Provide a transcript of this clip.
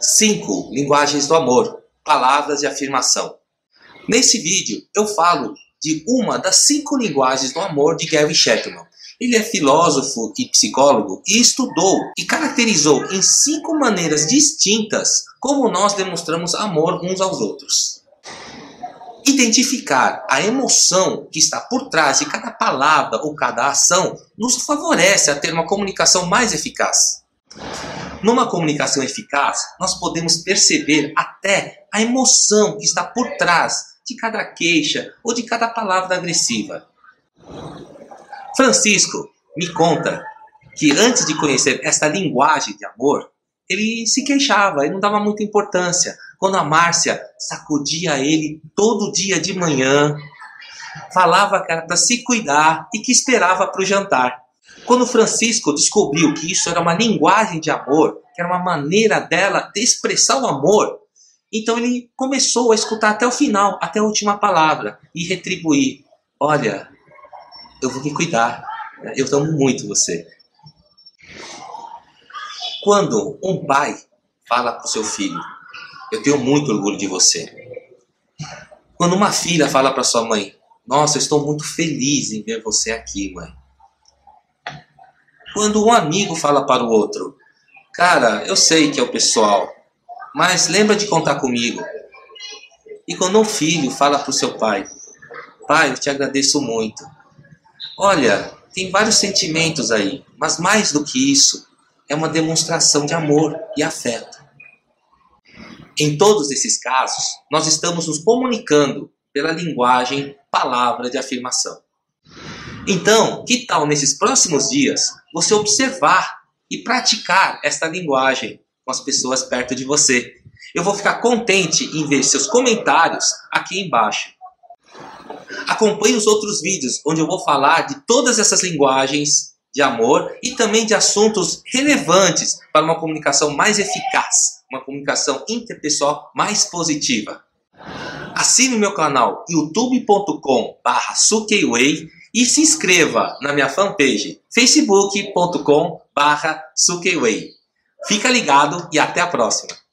5. Linguagens do amor. Palavras de afirmação. Nesse vídeo eu falo de uma das cinco linguagens do amor de Gary Chapman. Ele é filósofo e psicólogo e estudou e caracterizou em cinco maneiras distintas como nós demonstramos amor uns aos outros. Identificar a emoção que está por trás de cada palavra ou cada ação nos favorece a ter uma comunicação mais eficaz. Numa comunicação eficaz, nós podemos perceber até a emoção que está por trás de cada queixa ou de cada palavra agressiva. Francisco me conta que antes de conhecer esta linguagem de amor, ele se queixava, ele não dava muita importância. Quando a Márcia sacudia ele todo dia de manhã, falava que era para se cuidar e que esperava para o jantar. Quando Francisco descobriu que isso era uma linguagem de amor, que era uma maneira dela de expressar o amor, então ele começou a escutar até o final, até a última palavra, e retribuir: Olha, eu vou me cuidar, eu amo muito você. Quando um pai fala para o seu filho: Eu tenho muito orgulho de você. Quando uma filha fala para sua mãe: Nossa, eu estou muito feliz em ver você aqui, mãe. Quando um amigo fala para o outro, cara, eu sei que é o pessoal, mas lembra de contar comigo. E quando um filho fala para o seu pai, pai, eu te agradeço muito. Olha, tem vários sentimentos aí, mas mais do que isso, é uma demonstração de amor e afeto. Em todos esses casos, nós estamos nos comunicando pela linguagem palavra de afirmação. Então, que tal nesses próximos dias você observar e praticar esta linguagem com as pessoas perto de você? Eu vou ficar contente em ver seus comentários aqui embaixo. Acompanhe os outros vídeos onde eu vou falar de todas essas linguagens de amor e também de assuntos relevantes para uma comunicação mais eficaz, uma comunicação interpessoal mais positiva. Assine o meu canal youtube.com/sukeiway e se inscreva na minha fanpage facebook.com barra Fica ligado e até a próxima!